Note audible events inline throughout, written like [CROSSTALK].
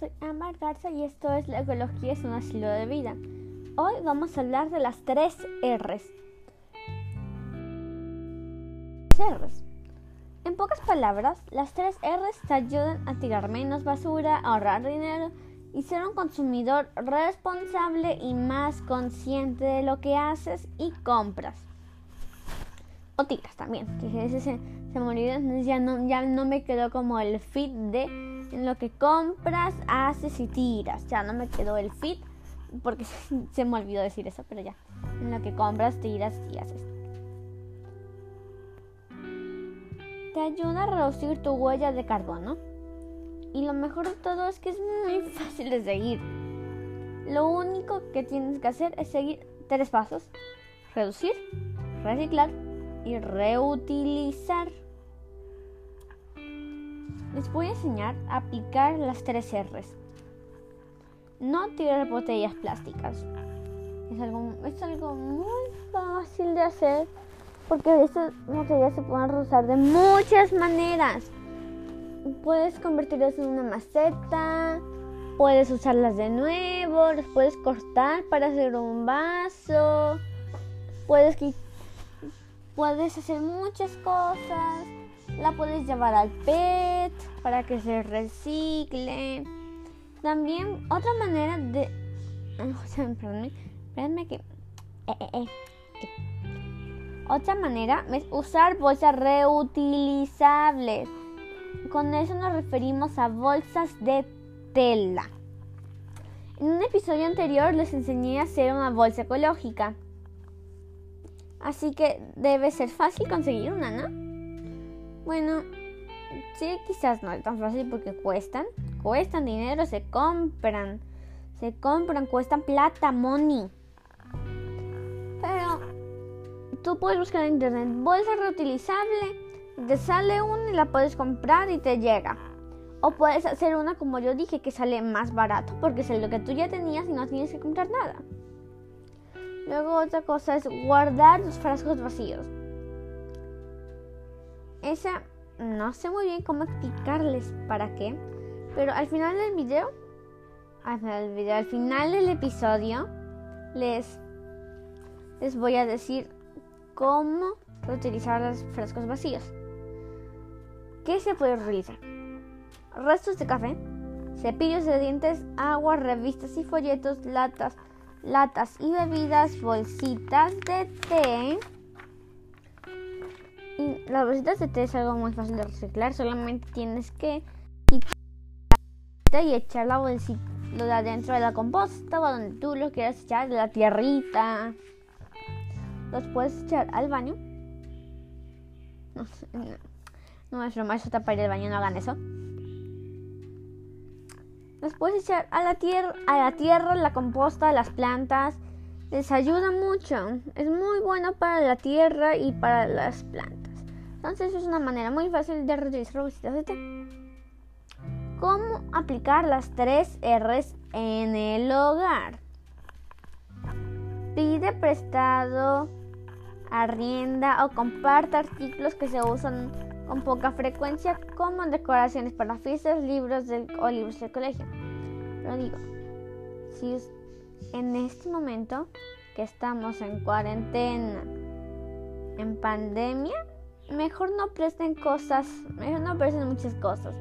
soy Amar Garza y esto es La ecología es un estilo de vida. Hoy vamos a hablar de las tres R's. R's. En pocas palabras, las tres R's te ayudan a tirar menos basura, ahorrar dinero y ser un consumidor responsable y más consciente de lo que haces y compras. O tiras también, que ese se, se me olvidó, ya no, ya no me quedó como el fit de en lo que compras, haces y tiras. Ya no me quedó el fit porque [LAUGHS] se me olvidó decir eso, pero ya. En lo que compras, tiras y haces. Te ayuda a reducir tu huella de carbono. Y lo mejor de todo es que es muy fácil de seguir. Lo único que tienes que hacer es seguir tres pasos. Reducir, reciclar y reutilizar les voy a enseñar a aplicar las tres R's. No tirar botellas plásticas. Es algo, es algo muy fácil de hacer porque estas botellas se pueden usar de muchas maneras. Puedes convertirlas en una maceta, puedes usarlas de nuevo, las puedes cortar para hacer un vaso, puedes, puedes hacer muchas cosas la puedes llevar al PET para que se recicle. También otra manera de... [LAUGHS] Espérenme que... Eh, eh, eh, otra manera es usar bolsas reutilizables. Con eso nos referimos a bolsas de tela. En un episodio anterior les enseñé a hacer una bolsa ecológica. Así que debe ser fácil conseguir una, ¿no? Bueno, sí, quizás no es tan fácil porque cuestan. Cuestan dinero, se compran. Se compran, cuestan plata, money. Pero tú puedes buscar en internet bolsa reutilizable. Te sale una y la puedes comprar y te llega. O puedes hacer una como yo dije que sale más barato porque es lo que tú ya tenías y no tienes que comprar nada. Luego otra cosa es guardar los frascos vacíos. Esa no sé muy bien cómo explicarles para qué, pero al final del video, al final del, video, al final del episodio, les, les voy a decir cómo reutilizar los frascos vacíos. ¿Qué se puede realizar? Restos de café, cepillos de dientes, agua, revistas y folletos, latas, latas y bebidas, bolsitas de té las bolsitas de té es algo muy fácil de reciclar, solamente tienes que quitar y echar la bolsita de adentro de la composta o donde tú lo quieras echar, de la tierrita. Los puedes echar al baño. No, no, es broma, eso para el baño, no hagan eso. Los puedes echar a la tierra, a la tierra, la composta, las plantas. Les ayuda mucho. Es muy bueno para la tierra y para las plantas. Entonces es una manera muy fácil de reutilizar bolsitas de té. ¿Cómo aplicar las tres R's en el hogar? Pide prestado, arrienda o comparte artículos que se usan con poca frecuencia como decoraciones para fiestas, libros del, o libros del colegio. Pero digo, si en este momento que estamos en cuarentena, en pandemia, mejor no presten cosas, mejor no presten muchas cosas.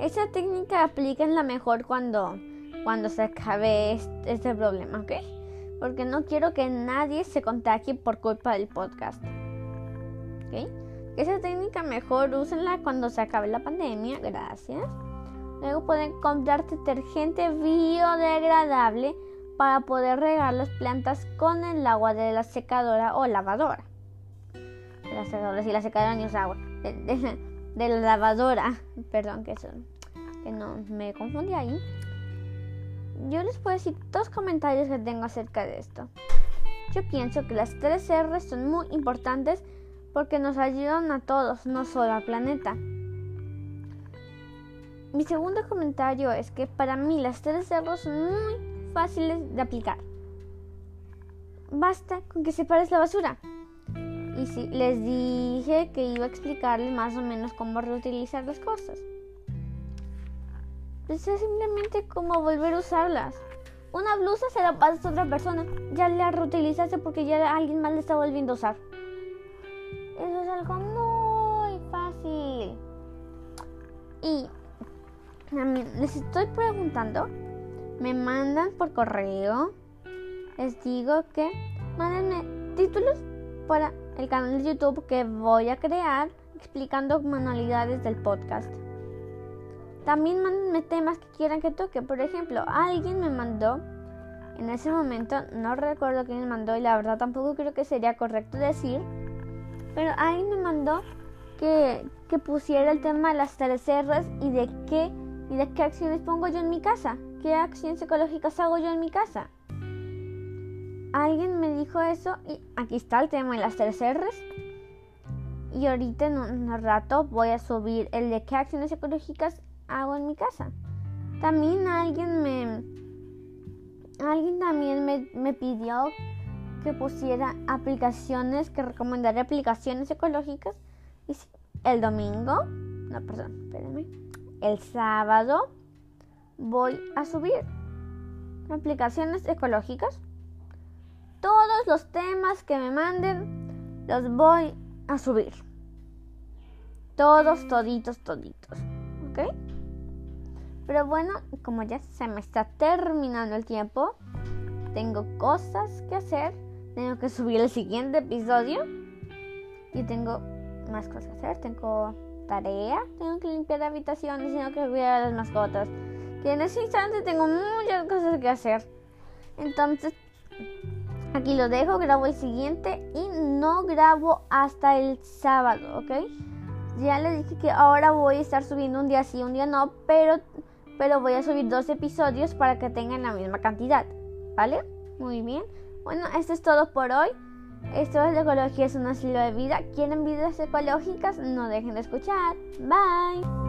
Esa técnica aplica la mejor cuando, cuando se acabe este, problema, ¿ok? Porque no quiero que nadie se contagie por culpa del podcast. ¿Ok? Esa técnica mejor úsenla cuando se acabe la pandemia, gracias. Luego pueden comprar detergente biodegradable para poder regar las plantas con el agua de la secadora o lavadora la secadora, si la secadora ni usa agua, de, la lavadora, perdón que, eso, que no me confundí ahí. Yo les puedo decir dos comentarios que tengo acerca de esto. Yo pienso que las tres R son muy importantes porque nos ayudan a todos, no solo al planeta. Mi segundo comentario es que para mí las tres R son muy fáciles de aplicar. Basta con que separes la basura y les dije que iba a explicarles más o menos cómo reutilizar las cosas. pues es simplemente como volver a usarlas. Una blusa se la pasas a otra persona, ya la reutilizaste porque ya alguien más la está volviendo a usar. Eso es algo muy fácil. Y les estoy preguntando, me mandan por correo, les digo que mándenme títulos para el canal de YouTube que voy a crear explicando manualidades del podcast. También mándenme temas que quieran que toque. Por ejemplo, alguien me mandó, en ese momento no recuerdo quién me mandó y la verdad tampoco creo que sería correcto decir, pero alguien me mandó que, que pusiera el tema de las tres y de qué y de qué acciones pongo yo en mi casa, qué acciones ecológicas hago yo en mi casa. Alguien me dijo eso y aquí está el tema de las tres Y ahorita en un rato voy a subir el de qué acciones ecológicas hago en mi casa. También alguien me alguien también me, pidió que pusiera aplicaciones, que recomendara aplicaciones ecológicas. Y el domingo, no, perdón, espérenme. El sábado voy a subir aplicaciones ecológicas. Todos los temas que me manden los voy a subir. Todos, toditos, toditos. ¿Ok? Pero bueno, como ya se me está terminando el tiempo, tengo cosas que hacer. Tengo que subir el siguiente episodio. Y tengo más cosas que hacer. Tengo tarea. Tengo que limpiar habitaciones. Tengo que cuidar a las mascotas. Que en ese instante tengo muchas cosas que hacer. Entonces, aquí lo dejo. Grabo el siguiente. Y no grabo hasta el sábado, ¿ok? Ya les dije que ahora voy a estar subiendo un día sí, un día no. Pero pero voy a subir dos episodios para que tengan la misma cantidad, ¿vale? Muy bien. Bueno, esto es todo por hoy. Esto es la ecología es un estilo de vida. ¿Quieren vidas ecológicas? No dejen de escuchar. Bye.